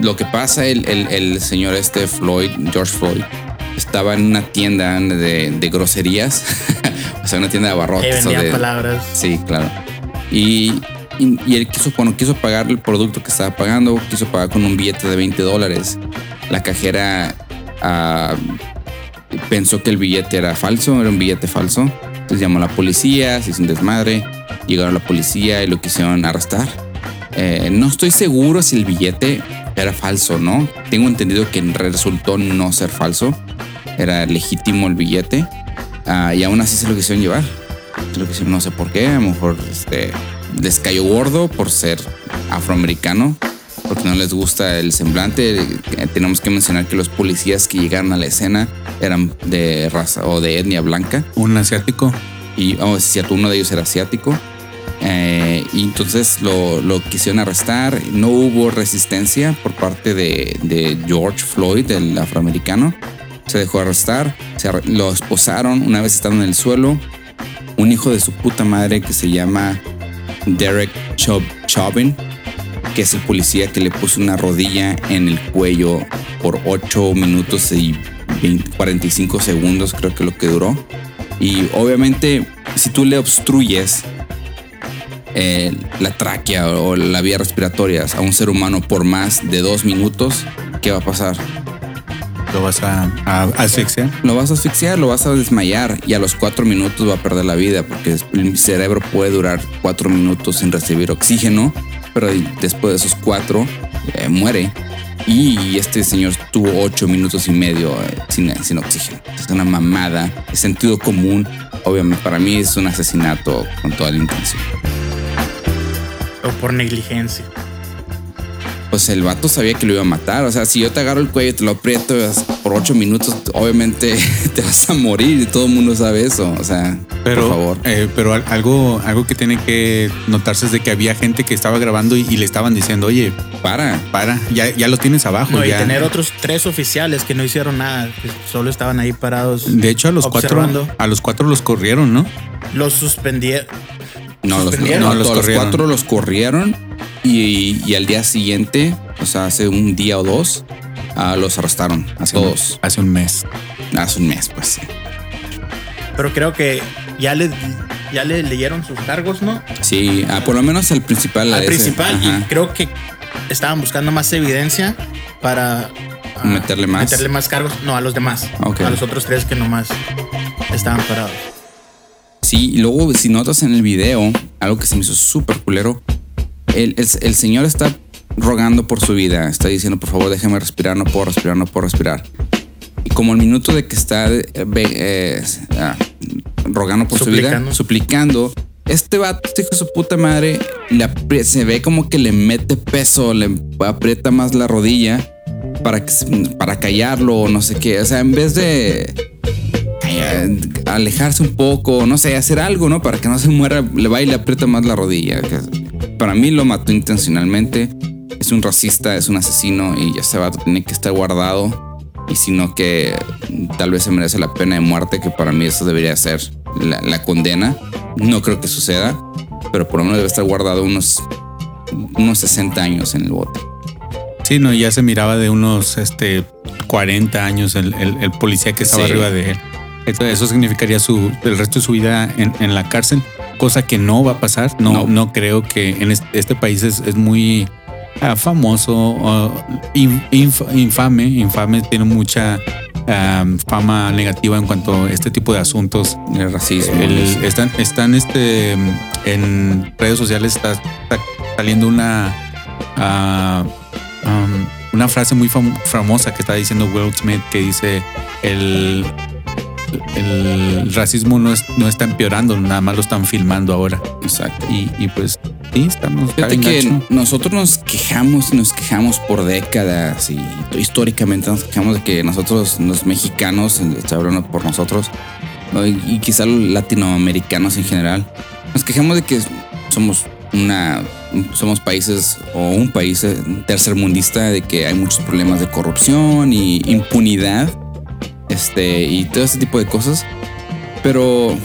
Lo que pasa, el, el, el señor este Floyd, George Floyd, estaba en una tienda de, de groserías, o sea, una tienda de Que abarrotes. vendía de- palabras. Sí, claro. Y, y, y él quiso, cuando quiso pagar el producto que estaba pagando, quiso pagar con un billete de 20 dólares. La cajera ah, pensó que el billete era falso, era un billete falso. Entonces llamó a la policía, se hizo un desmadre. Llegaron la policía y lo quisieron arrestar. Eh, no estoy seguro si el billete era falso no. Tengo entendido que resultó no ser falso. Era legítimo el billete. Ah, y aún así se lo quisieron llevar. Se lo quisieron- no sé por qué. A lo mejor este, les cayó gordo por ser afroamericano. Porque no les gusta el semblante. Eh, Tenemos que mencionar que los policías que llegaron a la escena eran de raza o de etnia blanca Un asiático. y oh, es cierto, uno de ellos era asiático. Eh, y entonces lo, lo quisieron arrestar. No hubo resistencia por parte de, de George Floyd, el afroamericano. Se dejó arrestar, se arre- lo esposaron una vez estando en el suelo. Un hijo de su puta madre que se llama Derek Chauvin, Chauvin, que es el policía que le puso una rodilla en el cuello por 8 minutos y 20 45 segundos, creo que lo que duró. Y obviamente, si tú le obstruyes eh, la tráquea o la vía respiratoria a un ser humano por más de dos minutos, ¿qué va a pasar? Lo vas a, a asfixiar. Lo vas a asfixiar, lo vas a desmayar y a los cuatro minutos va a perder la vida porque el cerebro puede durar cuatro minutos sin recibir oxígeno, pero después de esos cuatro eh, muere. Y este señor tuvo ocho minutos y medio eh, sin, sin oxígeno. Es una mamada, es sentido común. Obviamente para mí es un asesinato con toda la intención. O por negligencia. Pues el vato sabía que lo iba a matar. O sea, si yo te agarro el cuello y te lo aprieto por ocho minutos, obviamente te vas a morir y todo el mundo sabe eso. O sea, Pero, por favor. eh, pero al- algo, algo que tiene que notarse es de que había gente que estaba grabando y, y le estaban diciendo, oye, Para. para, ya, ya lo tienes abajo. No, y ya. tener otros tres oficiales que no hicieron nada, que solo estaban ahí parados. De hecho, a los observando. cuatro, a los cuatro los corrieron, ¿no? Los suspendieron. No, los, Suspendieron. no, No, los todos los cuatro los corrieron y, y al día siguiente, o sea, hace un día o dos, ah, los arrestaron a Hace un- todos. hace un mes. Hace un mes, pues sí. Pero creo que ya le, ya le leyeron sus cargos, ¿no? Sí, ah, por lo menos el principal. Al principal. Y creo que estaban buscando más evidencia para ah, Meterle más. Meterle más cargos. No, a los demás. Ok. A los otros tres que nomás estaban parados. Sí, y luego si notas en el video, algo que se me hizo súper culero, el, el- el señor está rogando por su vida, está diciendo, por favor, déjame respirar, no puedo respirar, no puedo respirar. Y como el minuto de que está eh, eh, ah, rogando por su vida, Suplicando. este vato, este hijo de su puta madre, le se ve como que le mete peso, le aprieta más la rodilla para, para callarlo o no sé qué. O sea, en vez de eh, alejarse un poco, no sé, hacer algo, ¿no? Para que no se muera, le va y le aprieta más la rodilla. Para mí lo mató intencionalmente. Es un racista, es un asesino y ya se va, tiene que estar guardado. Y sino que tal vez se merece la pena de muerte, que para mí eso debería ser la, la condena. No creo que suceda, pero por lo menos debe estar guardado unos, unos 60 años en el bote. Sí, no, ya se miraba de unos este, 40 años el, el- el policía que estaba Sí. arriba de él. Entonces, eso significaría su, el resto de su vida en, en la cárcel, cosa que no va a pasar. No, No. no, creo que en este, este país es, es muy ah, famoso, ah, in- inf- infame, infame, tiene mucha ah, fama negativa en cuanto a este tipo de asuntos. El racismo. El- eso. están, están este, en redes sociales está, está saliendo una um, una frase muy fam- famosa que está diciendo Will Smith que dice el el racismo no, es, no está empeorando, nada más lo están filmando ahora. Exacto. Y, y pues sí, estamos. está Fíjate que gacho. nosotros nos quejamos y nos quejamos por décadas y históricamente nos quejamos de que nosotros, los mexicanos, hablando por nosotros, ¿no? y, quizá los latinoamericanos en general, nos quejamos de que somos una somos países o un país tercermundista de que hay muchos problemas de corrupción y impunidad este y todo ese tipo de cosas pero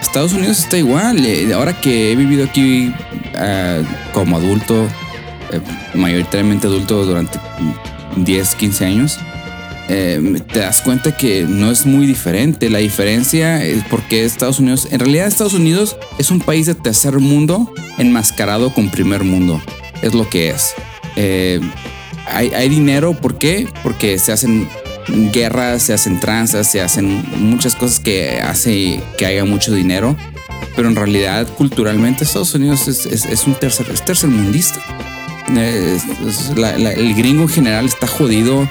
Estados Unidos está igual. eh, Ahora que he vivido aquí ah, como adulto, eh, mayoritariamente adulto durante 10, 15 años, eh, te das cuenta que no es muy diferente. La diferencia es porque Estados Unidos, en realidad Estados Unidos es un país de tercer mundo enmascarado con primer mundo. Es lo que es. Eh, hay, hay dinero, ¿por qué? Porque se hacen guerras, se hacen tranzas, se hacen muchas cosas que hace que haya mucho dinero. Pero en realidad, culturalmente, Estados Unidos es, es- un tercer, es el gringo en general está jodido,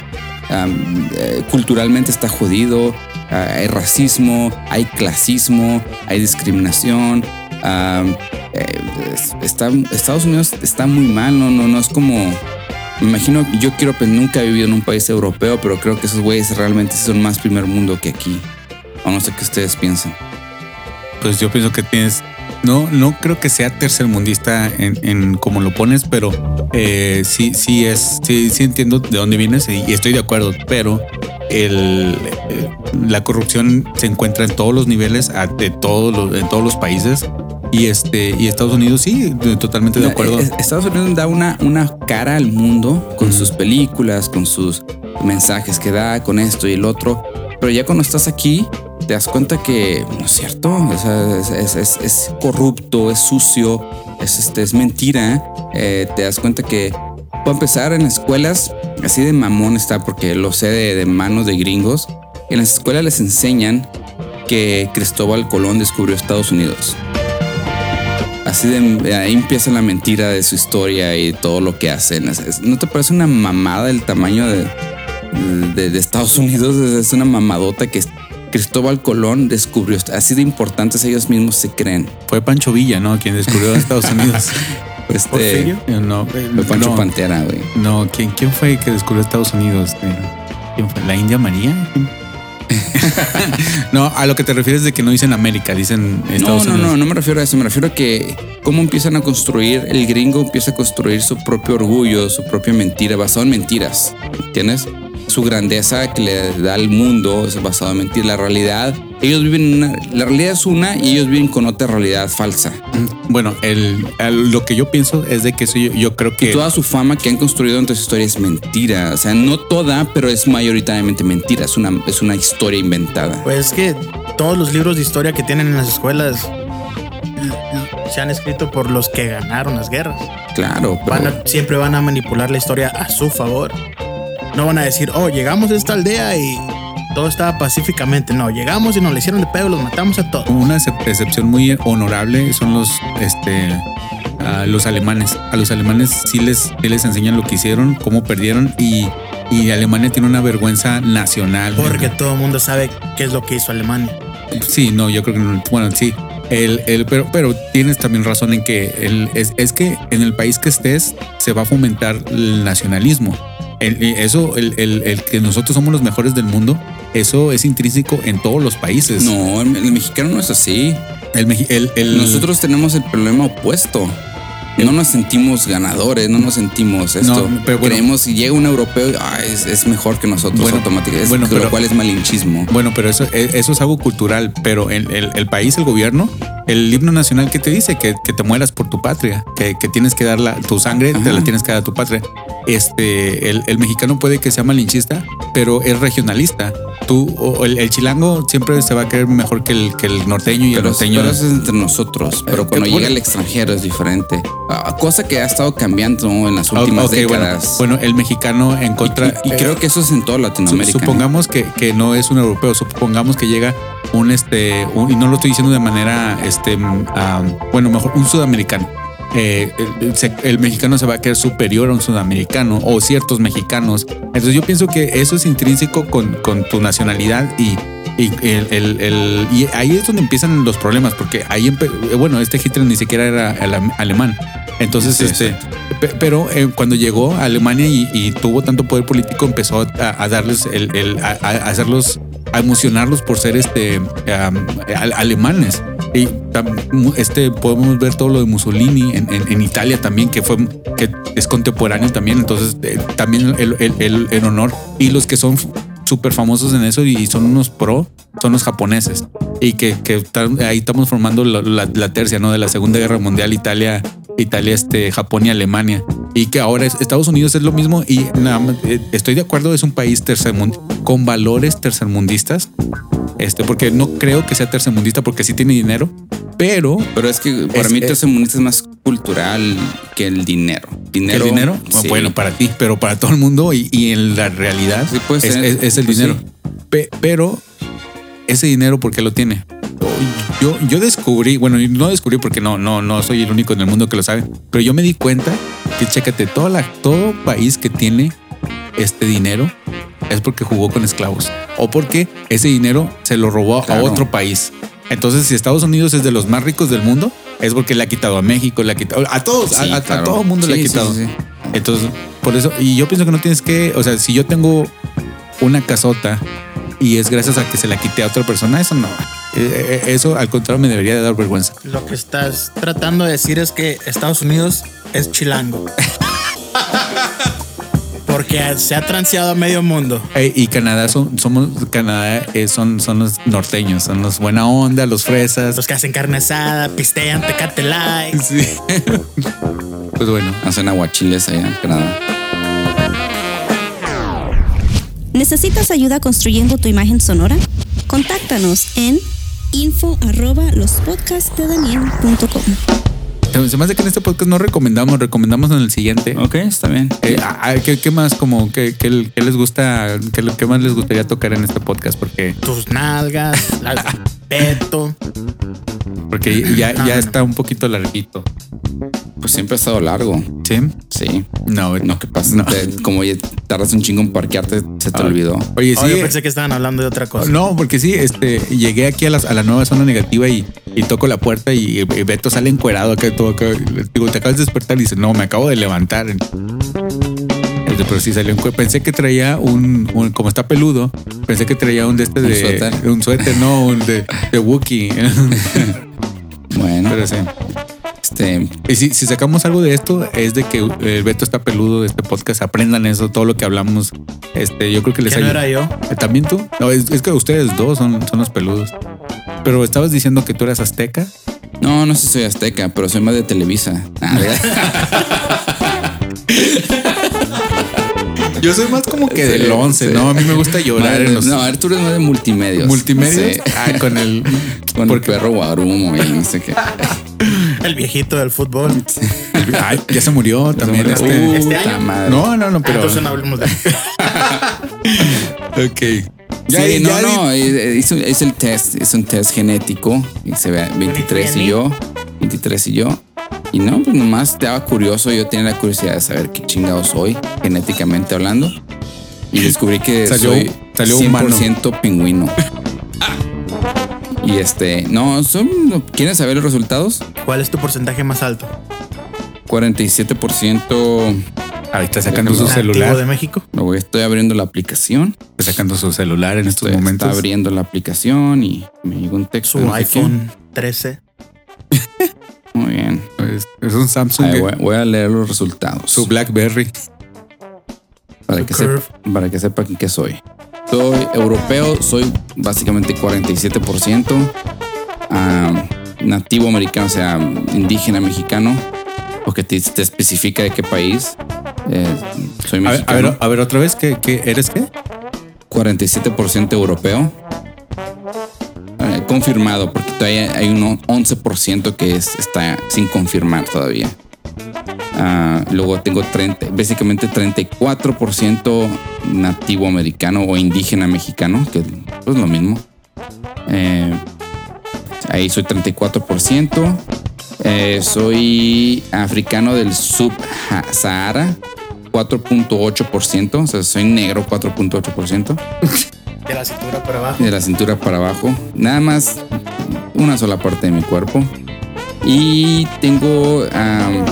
eh, culturalmente está jodido, ah, hay racismo, hay clasismo, hay discriminación. eh, Estados Unidos está muy mal, no, no, no es como. Me imagino, yo quiero, pues nunca he vivido en un país europeo, pero creo que esos güeyes realmente son más primer mundo que aquí. O no sé qué ustedes piensan. Pues yo pienso que tienes. No, no creo que sea tercermundista en, en como lo pones, pero eh, sí, sí es, sí, sí entiendo de dónde vienes y, estoy de acuerdo, pero el, eh, la corrupción se encuentra en todos los niveles, de todos los, en todos los países y este y Estados Unidos sí, totalmente de acuerdo. Eh, Estados Unidos da una, una cara al mundo con sus películas, con sus mensajes que da, con esto y el otro. Pero ya cuando estás aquí, te das cuenta que no es cierto. O sea, es, es- es- es corrupto, es sucio, es, este, es mentira. Eh, te das cuenta que, para empezar, en las escuelas, así de mamón está, porque lo sé de, de manos de gringos. En las escuelas les enseñan que Cristóbal Colón descubrió Estados Unidos. Así de ahí empieza la mentira de su historia y todo lo que hacen. ¿No te parece una mamada el tamaño de, de, de Estados Unidos? Es una mamadota que Cristóbal Colón descubrió. Así de importantes ellos mismos se creen. Fue Pancho Villa, ¿no? Quien descubrió Estados Unidos. Este, ¿Porfirio? Eh, No, fue Pancho no, Pantera, güey. No, ¿quién, ¿quién fue que descubrió Estados Unidos? Este, ¿Quién fue? ¿La India María? no, a lo que te refieres de que no dicen América, dicen No, Estados no, Unidos. no, no me refiero a eso. Me refiero a que cómo empiezan a construir, el gringo empieza a construir su propio orgullo, su propia mentira, basado en mentiras. ¿Entiendes? Su grandeza que le da al mundo es basado en mentiras. La realidad, ellos viven en una, la realidad es una y ellos viven con otra realidad falsa. Bueno, el, el- lo que yo pienso es de que eso yo, yo creo que Toda su fama que han construido entre sus historias es mentira. O sea, no toda, pero es mayoritariamente mentira. Es una, es una historia inventada. Pues es que todos los libros de historia que tienen en las escuelas se han escrito por los que ganaron las guerras. Claro, pero Van a- siempre van a manipular la historia a su favor. No van a decir, oh, llegamos a esta aldea y todo estaba pacíficamente. No, llegamos y nos le hicieron de pedo, los matamos a todos. una excep- excepción muy honorable son los este a los alemanes. A los alemanes sí les, sí les enseñan lo que hicieron, cómo perdieron y, y Alemania tiene una vergüenza nacional. Porque todo el mundo sabe qué es lo que hizo Alemania. Sí, no, yo creo que no. Bueno, sí. El, el, pero, pero tienes también razón en que el, es, es que en el país que estés se va a fomentar el nacionalismo. El- eso, el, el- el que nosotros somos los mejores del mundo, eso es intrínseco en todos los países. no, el, mexicano no es así. Nosotros tenemos el problema opuesto. No nos sentimos ganadores, no nos sentimos esto. No, pero bueno. Creemos si llega un europeo, ah, es, es mejor que nosotros Bueno, automáticamente. Bueno, lo pero- cual es malinchismo. Bueno, pero eso, e- eso es algo cultural, pero el, el- el país, el gobierno, el himno nacional que te dice que, que te mueras por tu patria, que, que tienes que dar la, tu sangre, te la tienes que dar a tu patria. Este, el, el mexicano puede que sea malinchista, pero es regionalista. Tú, o el, el chilango siempre se va a creer mejor que el, que el norteño y el Pero, norteño. pero eso es entre nosotros. Pero Eh, cuando que- llega el extranjero es diferente. Ah, cosa que ha estado cambiando en las últimas décadas. bueno, el mexicano en contra. y, y creo que eso es en toda Latinoamérica. ¿eh? Supongamos que, que no es un europeo, supongamos que llega un este, un- y no lo estoy diciendo de manera, este, ah, bueno, mejor un sudamericano. Eh, el, mexicano se va a creer superior a un sudamericano o ciertos mexicanos. Entonces yo pienso que eso es intrínseco con, con tu nacionalidad y, y, el, y ahí es donde empiezan los problemas, porque ahí, eh, bueno, este Hitler ni siquiera era alem- alemán. Entonces, Sí, este, pe- pero eh, cuando llegó a Alemania y, y tuvo tanto poder político, empezó a, a darles el, el- a, a hacerlos, a emocionarlos por ser este al- alemanes. Y este podemos ver todo lo de Mussolini en, en- en Italia también, que fue que es contemporáneo también. Entonces, eh, también el, el- el- el honor y los que son súper famosos en eso y son unos pro, son los japoneses. Y que, que ahí estamos formando la, la- la tercia, ¿no? De la Segunda Guerra Mundial, Italia Italia, este, Japón y Alemania. Y que ahora es- Estados Unidos es lo mismo y nada eh, estoy de acuerdo, es un país tercermundista con valores tercermundistas. Este, porque no creo que sea tercermundista porque sí tiene dinero, pero Pero es que para Es- mí tercermundista es más cultural que el dinero. ¿El Dinero. dinero? sí. Bueno, para ti, pero para todo el mundo y, y en la realidad Sí, puede es, es- es el Pues dinero. sí. Pe- pero ese dinero, ¿por qué lo tiene? Yo, yo descubrí, bueno, no descubrí porque no, no, no soy el único en el mundo que lo sabe, pero yo me di cuenta que chécate, toda la, todo país que tiene este dinero es porque jugó con esclavos o porque ese dinero se lo robó Claro. a otro país. Entonces, si Estados Unidos es de los más ricos del mundo, es porque le ha quitado a México, le ha quitado a todos, a- Sí, a, a claro. todo el mundo le ha quitado. sí, sí. Entonces, por eso, y yo pienso que no tienes que, o sea, si yo tengo una casota y es gracias a que se la quité a otra persona, eso no. Eh, eh, Eso al contrario me debería de dar vergüenza. Lo que estás tratando de decir es que Estados Unidos es chilango. Porque se ha transeado a medio mundo. Eh, y Canadá son, somos, Canadá eh, son, son los norteños, son los buena onda, los fresas. Los que hacen carne asada, pistean, tecate light. Sí. pues bueno, Hacen aguachiles allá en Canadá. ¿Necesitas ayuda construyendo tu imagen sonora? Contáctanos en info arroba lospodcastdedaniel.com. se me hace que en este podcast no recomendamos, recomendamos en el siguiente. Ok, está bien. Eh, ah, ¿qué, qué más como qué, qué- qué les gusta, qué, qué más les gustaría tocar en este podcast? Porque, Tus nalgas, la peto. porque ya, ya está un poquito larguito. Pues siempre ha estado largo. ¿Sí? Sí. No, No, ¿qué pasa? No. Te- como ya tardas un chingo en parquearte, se te Ah. olvidó. Oye, Oh, sí. yo pensé que estaban hablando de otra cosa. No, porque sí, este, llegué aquí a, las- a la nueva zona negativa y, y toco la puerta y, y Beto sale encuerado acá todo acá. Digo, te acabas de despertar y dice, no, me acabo de levantar. Este, Pero sí salió encuerado. Pensé que traía un, un- como está peludo, pensé que traía un de este Un de suéter. un suéter, no, un de, de Wookiee. Bueno, Pero sí. Este, Y si, si sacamos algo de esto, es de que el Beto está peludo de este podcast. Aprendan eso, todo lo que hablamos. Este, yo creo que les ¿Que no era yo? ¿También tú? No, es, es que ustedes dos son, son los peludos. Pero estabas diciendo que tú eras azteca. no, no sé si soy azteca, pero soy más de Televisa. Ah. Yo soy más como que Sí, del 11, sí. ¿no? A mí me gusta llorar Más- en los No, Arturo es más de multimedios. multimedios. Sí. Ah, con el. Con porque- el perro guarumo y no sé qué. El viejito del fútbol. Ay, ya se murió también. murió. este. ¿Este año? madre. No, no, no, Ah, pero. entonces no hablemos de ok. sí, no, no, eh, hizo- es, el test, es un test genético y se ve 23 y yo, 23 y yo. Y no, pues nomás estaba curioso, yo tenía la curiosidad de saber qué chingado soy, genéticamente hablando. Y descubrí que Salió- soy salió 100% pingüino. Y este, no, son, ¿quieren saber los resultados? ¿Cuál es tu porcentaje más alto? 47%, Ahí está sacando su ¿Nativo de celular. México? voy, estoy abriendo la aplicación. Está sacando su celular en estos Estoy- momentos. Está abriendo la aplicación y me llegó un texto. Su no iPhone 13. Muy bien. Es, es un Samsung. Ahí voy, voy a leer los resultados. su Blackberry. para, su que sepa, para que sepan qué soy. Soy europeo, soy básicamente 47%. ah, nativo americano, o sea, indígena mexicano. Porque te, te especifica de qué país. Eh, soy A ver, a mexicano. ver, a ver, otra vez, ¿qué, qué eres qué? 47% europeo. Eh, confirmado, porque todavía hay un 11% que es, está sin confirmar todavía. Ah, luego tengo 30, básicamente 34% nativo americano o indígena mexicano, que es pues, lo mismo. Eh, ahí soy 34%. Eh, soy africano del sub-Sahara, 4.8%. O sea, soy negro, 4.8%. De la cintura para abajo. De la cintura para abajo. Nada más una sola parte de mi cuerpo. Y tengo, am,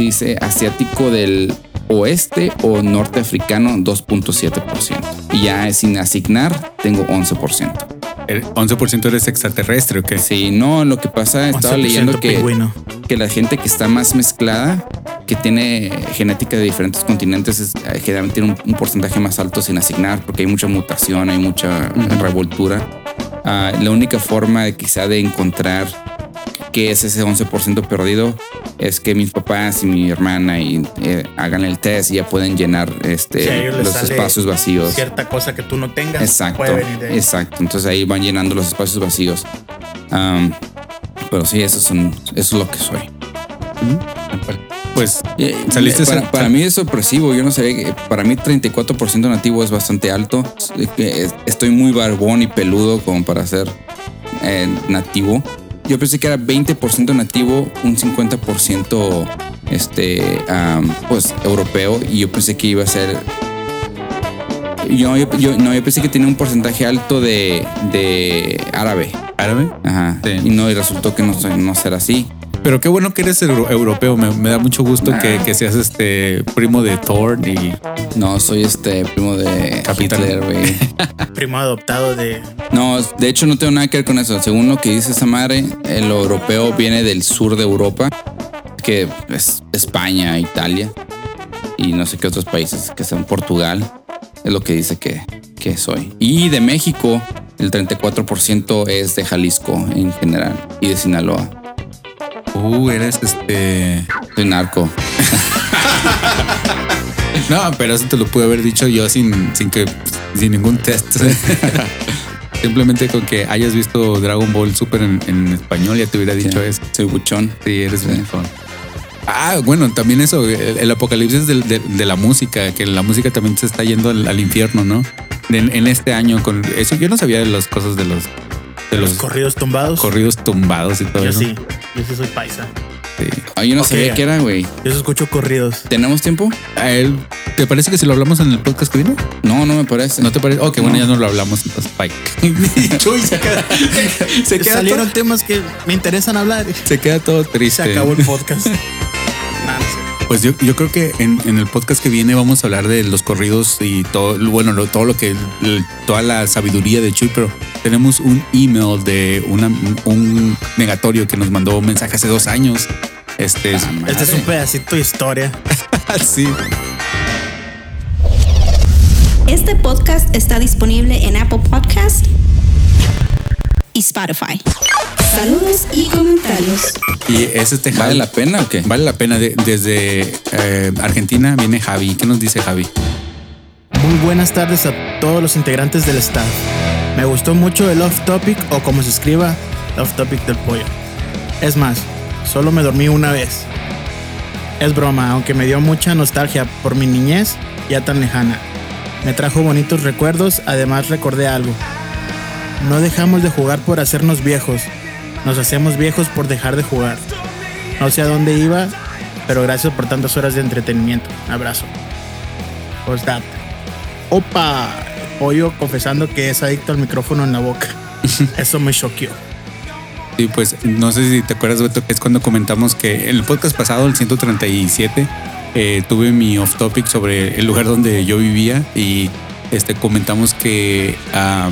se dice, asiático del oeste o norte africano, 2.7%. Y ya sin asignar, tengo 11%. El 11% eres extraterrestre, ¿o qué? Sí, no, lo que pasa, estaba 11% leyendo que, pingüino. que la gente que está más mezclada, que tiene genética de diferentes continentes, es, eh, generalmente tiene un, un porcentaje más alto sin asignar, porque hay mucha mutación, hay mucha revoltura. Ah, la única forma quizá de encontrar qué es ese 11% perdido es que mis papás y mi hermana y, eh, hagan el test y ya pueden llenar este, les los espacios vacíos. Cierta cosa que tú no tengas. Exacto, puede venir de ahí. exacto. Entonces ahí van llenando los espacios vacíos. Am, pero sí, eso, son, eso es lo que soy. Pues Eh, Saliste para, para mí es sorpresivo. Yo no sabía que para mí 34% nativo es bastante alto. Estoy muy barbón y peludo como para ser eh, nativo. Yo pensé que era 20% nativo, un 50% este, am, pues europeo y yo pensé que iba a ser yo, yo, yo- no, yo pensé que tenía un porcentaje alto de, de árabe. árabe. Ajá. Sí. Y no, y resultó que no, no ser así. Pero qué bueno que eres euro- europeo. Me, me da mucho gusto que, que seas este primo de Thor y No, soy este primo de Capitán. Hitler, güey. Primo adoptado de. No, de hecho no tengo nada que ver con eso. Según lo que dice esa madre, el europeo viene del sur de Europa, que es España, Italia y no sé qué otros países, que son Portugal. Es lo que dice que, que soy. Y de México, el 34% es de Jalisco en general y de Sinaloa. Uh, eres este. Soy narco. No, pero eso te lo pude haber dicho yo sin, sin que sin ningún test. Simplemente con que hayas visto Dragon Ball Super en, en español ya te hubiera dicho Sí. eso. Soy buchón. Sí, eres un iPhone. Ah, bueno, también eso, el, el apocalipsis del- de, de la música, que la música también se está yendo al, al infierno, ¿no? En, en este año, con eso yo no sabía de las cosas de los de Los los corridos tumbados. corridos tumbados y todo Yo eso. sí. Yo sí soy paisa. Sí. Ah, yo no sabía qué era, güey. Yo escucho corridos. ¿Tenemos tiempo? A él, ¿Te parece que si lo hablamos en el podcast que viene? No, no me parece. ¿No te parece? Ok, bueno, No. ya no lo hablamos entonces. Bye. Chuy, se queda, se queda Salieron todo, temas que me interesan hablar. se queda todo Se triste. acabó el podcast. Sé. Pues yo, yo creo que en, en el podcast que viene vamos a hablar de los corridos y todo, bueno, lo- todo lo que, el- toda la sabiduría de Chuy, pero tenemos un email de una, un negatorio que nos mandó un mensaje hace dos años. Este es Ah. Este es un pedacito de historia. así. Este podcast está disponible en Apple Podcast y Spotify. Saludos y comentarios. Y es este ¿Vale la pena o qué? Vale la pena. De- desde eh, Argentina viene Javi. ¿Qué nos dice Javi? Muy buenas tardes a todos los integrantes del staff. Me gustó mucho el off topic o como se escriba, off topic del pollo. Es más, solo me dormí una vez. Es broma, aunque me dio mucha nostalgia por mi niñez ya tan lejana. Me trajo bonitos recuerdos, además recordé algo. No dejamos de jugar por hacernos viejos. Nos hacemos viejos por dejar de jugar. No sé a dónde iba, pero gracias por tantas horas de entretenimiento. Abrazo. Postdata. Opa, pollo confesando que es adicto al micrófono en la boca. Eso me choqueó. Sí, pues no sé si te acuerdas, Beto, que es cuando comentamos que en el podcast pasado, el 137, eh, tuve mi off topic sobre el lugar donde yo vivía y este, comentamos que ah,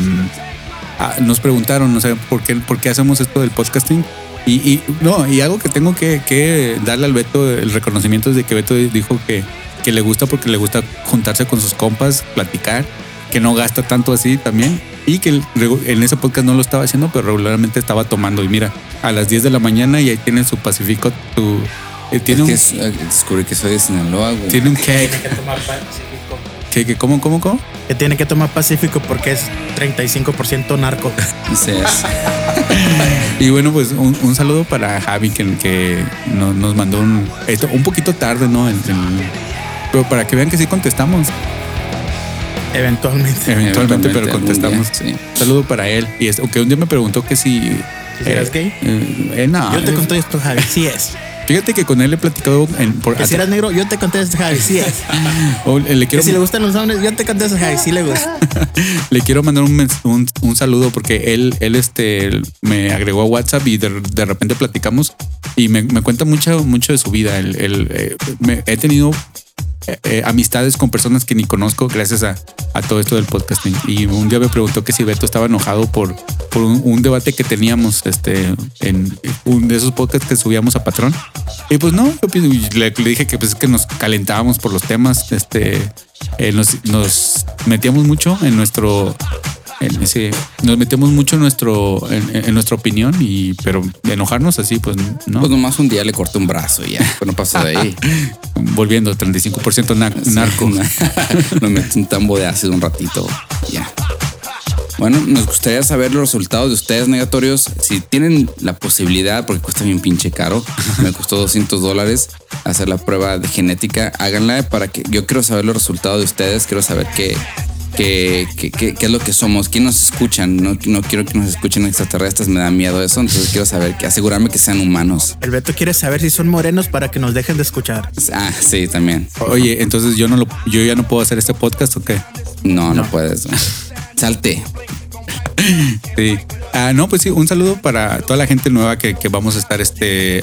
nos preguntaron, o sea, ¿por qué, por qué hacemos esto del podcasting? Y, y no, y algo que tengo que, que darle al Beto el reconocimiento es de que Beto dijo que, que le gusta porque le gusta juntarse con sus compas, platicar, que no gasta tanto así también. Y que en ese podcast no lo estaba haciendo, pero regularmente estaba tomando. Y mira, a las 10 de la mañana y ahí tiene su Pacífico, tu, eh, tiene, Es que un, es- eh, descubrí que soy de Sinaloa, güey. tiene un cake. que tomar Pacífico. Que, que, ¿Cómo, cómo, cómo? Que tiene que tomar Pacífico porque es 35% narco. Es- Y bueno, pues un, un saludo para Javi que, que no- nos mandó un, esto, un poquito tarde, ¿no? En- en- pero para que vean que sí contestamos. Eventualmente. Eventualmente, pero contestamos. día, sí. Saludo para él. Y es, que un día me preguntó que si. ¿Si eras gay? eh, eh, no. Yo te eh, conté esto, Javi. Sí es. Fíjate que con él he platicado en, por, Que si eras negro, yo te conté esto, Javi. Sí es. o le, quiero, Que si le gustan los hombres, yo te conté esto, Javi. Sí le gusta. le quiero mandar un, un, un saludo porque él, él este, me agregó a WhatsApp y de, de repente platicamos y me, me cuenta mucho, mucho de su vida. Él, él, eh, me- he tenido eh, eh, amistades con personas que ni conozco gracias a, todo esto del podcasting. Y un día me preguntó que si Beto estaba enojado por, un, debate que teníamos este, en un de esos podcasts que subíamos a Patrón. Y pues no, pi- le, le dije que pues es que nos calentábamos por los temas, este, eh, nos, nos metíamos mucho en nuestro en ese, nos metemos mucho en nuestro, en, en nuestra opinión y, pero enojarnos así, pues no. Pues nomás un día le corté un brazo y ya, pues no pasó de ahí. Volviendo, 35% na- narco. Me metí un tambo de ácido un ratito. Ya. Bueno, nos gustaría saber los resultados de ustedes negatorios. Si tienen la posibilidad, porque cuesta bien pinche caro, me costó 200 dólares hacer la prueba de genética, háganla para que yo quiero saber los resultados de ustedes, quiero saber qué, qué, qué, qué- qué es lo que somos, quién nos escuchan. No, no quiero que nos escuchen extraterrestres, me da miedo eso, entonces quiero saber, que asegurarme que sean humanos. El Beto quiere saber si son morenos para que nos dejen de escuchar. Ah, sí, también. Oye, entonces yo no lo, yo ya no puedo hacer este podcast o qué? No, no, puedes. Salte. Sí. Ah, no, pues sí, un saludo para toda la gente nueva que, que vamos a estar, este,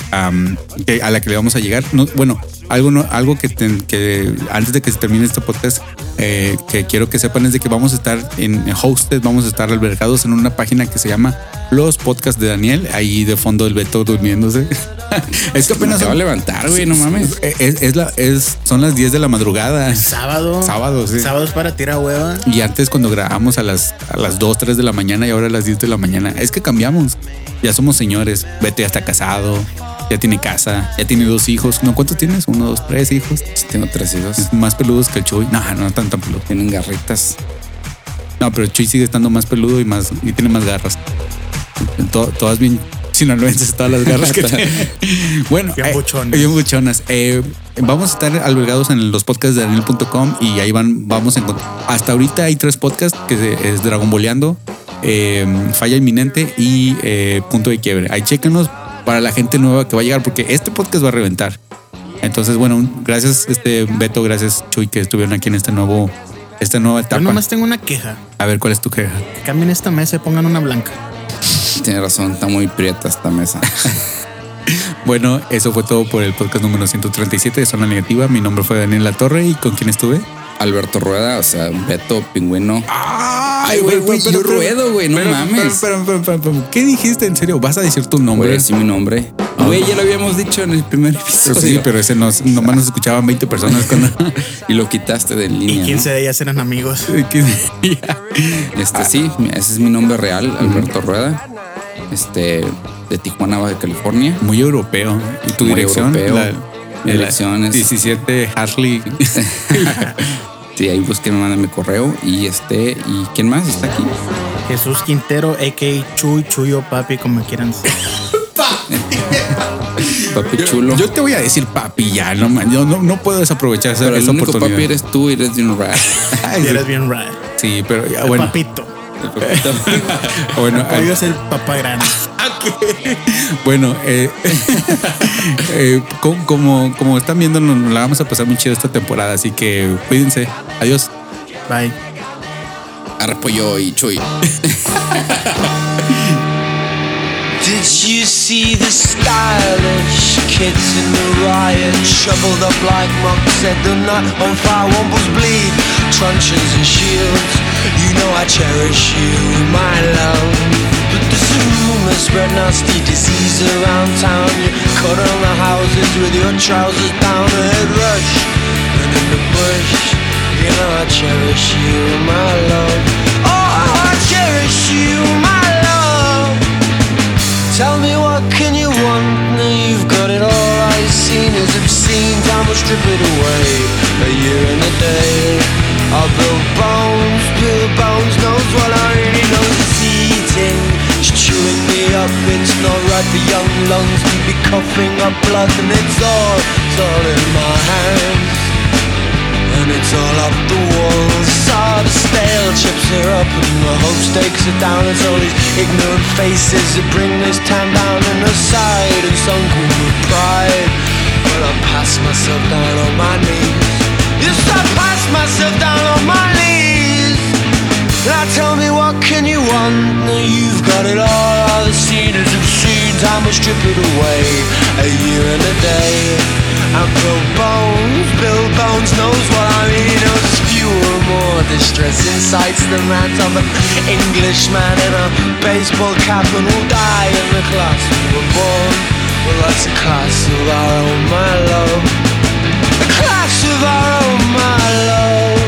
que- a la que le vamos a llegar. No, bueno, algo, no, algo que, que antes de que se termine este podcast, eh, que quiero que sepan es de que vamos a estar en hosted, vamos a estar albergados en una página que se llama Los Podcasts de Daniel, ahí de fondo el Beto durmiéndose. es que apenas acabo de son, levantar, güey, no mames. es, es la, es, son las 10 de la madrugada. Sábado. Sábado, sí. Sábados para tirar hueva. Y antes cuando grabamos a las, a las 2, 3 de la mañana y ahora a las 10 de la mañana. Es que cambiamos. Ya somos señores. Vete ya está casado. Ya tiene casa. Ya tiene dos hijos. ¿No cuántos tienes? Uno, dos, tres hijos. Tengo tres hijos. Es más peludos que el Chuy. No, no tan tan peludo. Tienen garritas. No, pero el Chuy sigue estando más peludo y más y tiene más garras. To- todas bien sinaloenses, todas las garras que tiene. Bueno, Bien eh, buchonas. bien buchonas. Eh, vamos a estar albergados en los podcasts de Daniel.com y ahí van, vamos a encontrar. Hasta ahorita hay tres podcasts que es Dragon Boleando, eh, Falla Inminente y Punto de Quiebre. Ahí chéquenos para la gente nueva que va a llegar, porque este podcast va a reventar. Entonces, bueno, gracias, este Beto, gracias Chuy, que estuvieron aquí en este nuevo, esta nueva Yo etapa. nomás tengo una queja. A ver, ¿cuál es tu queja? Que cambien esta mesa y pongan una blanca. Tiene razón, está muy prieta esta mesa. Bueno, eso fue todo por el podcast número 137 de Zona Negativa. Mi nombre fue Daniel La Torre y con quién estuve. Alberto Rueda, o sea, Beto, pingüino. Ay, güey, güey, yo ruedo, güey, no mames. Pero, pero, pero, pero, ¿Qué dijiste en serio? ¿Vas a decir tu nombre? Voy a decir mi nombre. Güey, ya lo habíamos dicho en el primer episodio. Sí, pero ese nos, nomás nos escuchaban 20 personas cuando. Y lo quitaste de Y línea. 15 de ellas eran amigos. Este sí, ese es mi nombre real, Alberto Rueda. Este, de Tijuana, Baja California. Muy europeo. ¿Y tu Muy dirección? europeo. La- Mi la dirección es- 17 Harley. Sí, ahí busquen, manda mi correo. Y este, ¿y quién más está aquí? Jesús Quintero, a.k.a. Chuy, Chuyo, Papi, como quieran. Papi chulo. Yo te voy a decir papi ya, no, man, yo no, no puedo desaprovechar esa, pero el esa único oportunidad. papi eres tú y eres Y sí. eres bien raro. Sí, pero ya, El bueno. papito. bueno, es el papá grande. Bueno, eh, eh, como, como, como están viendo, nos nos la vamos a pasar muy chido esta temporada, así que cuídense. Adiós. Bye. Arpollo y Chuy. Did you see the stylish kids in the riot? Shoveled up like monks, set the night on fire, wombles bleed, truncheons and shields. You know I cherish you, my love. But there's a rumor spread nasty disease around town. You cut on the houses with your trousers down, a head rush. And in the bush, you know I cherish you, my love. Oh, I cherish you, strip it away. A year and a day. I'll bones, build bones. Knows what I really know. It's eating. It's chewing me up. It's not right for young lungs to be coughing up blood, and it's all, it's all in my hands. And it's all up the walls All the stale chips are up And the hope stakes are down It's all these ignorant faces That bring this town down And aside and sunken with pride I pass myself down on my knees. Yes, I pass myself down on my knees. Now tell me what can you want? You've got it all, all the seen is obscene Time will strip it away, a year and a day. And Bill Bones, Bones knows what I mean. Fewer, more distressing sights than that Of an Englishman in a baseball cap And will die in the class we were born Well a class of our own, my love A class of our own, my love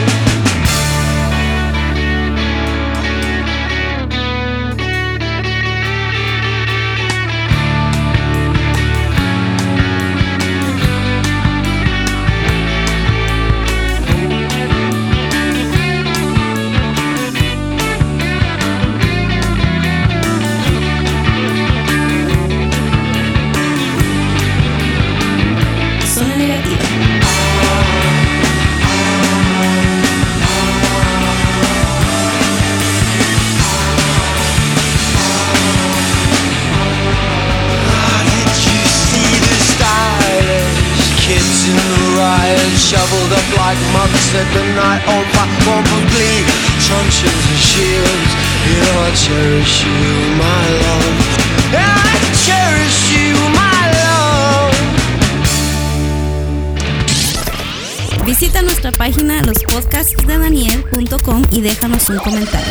Visita nuestra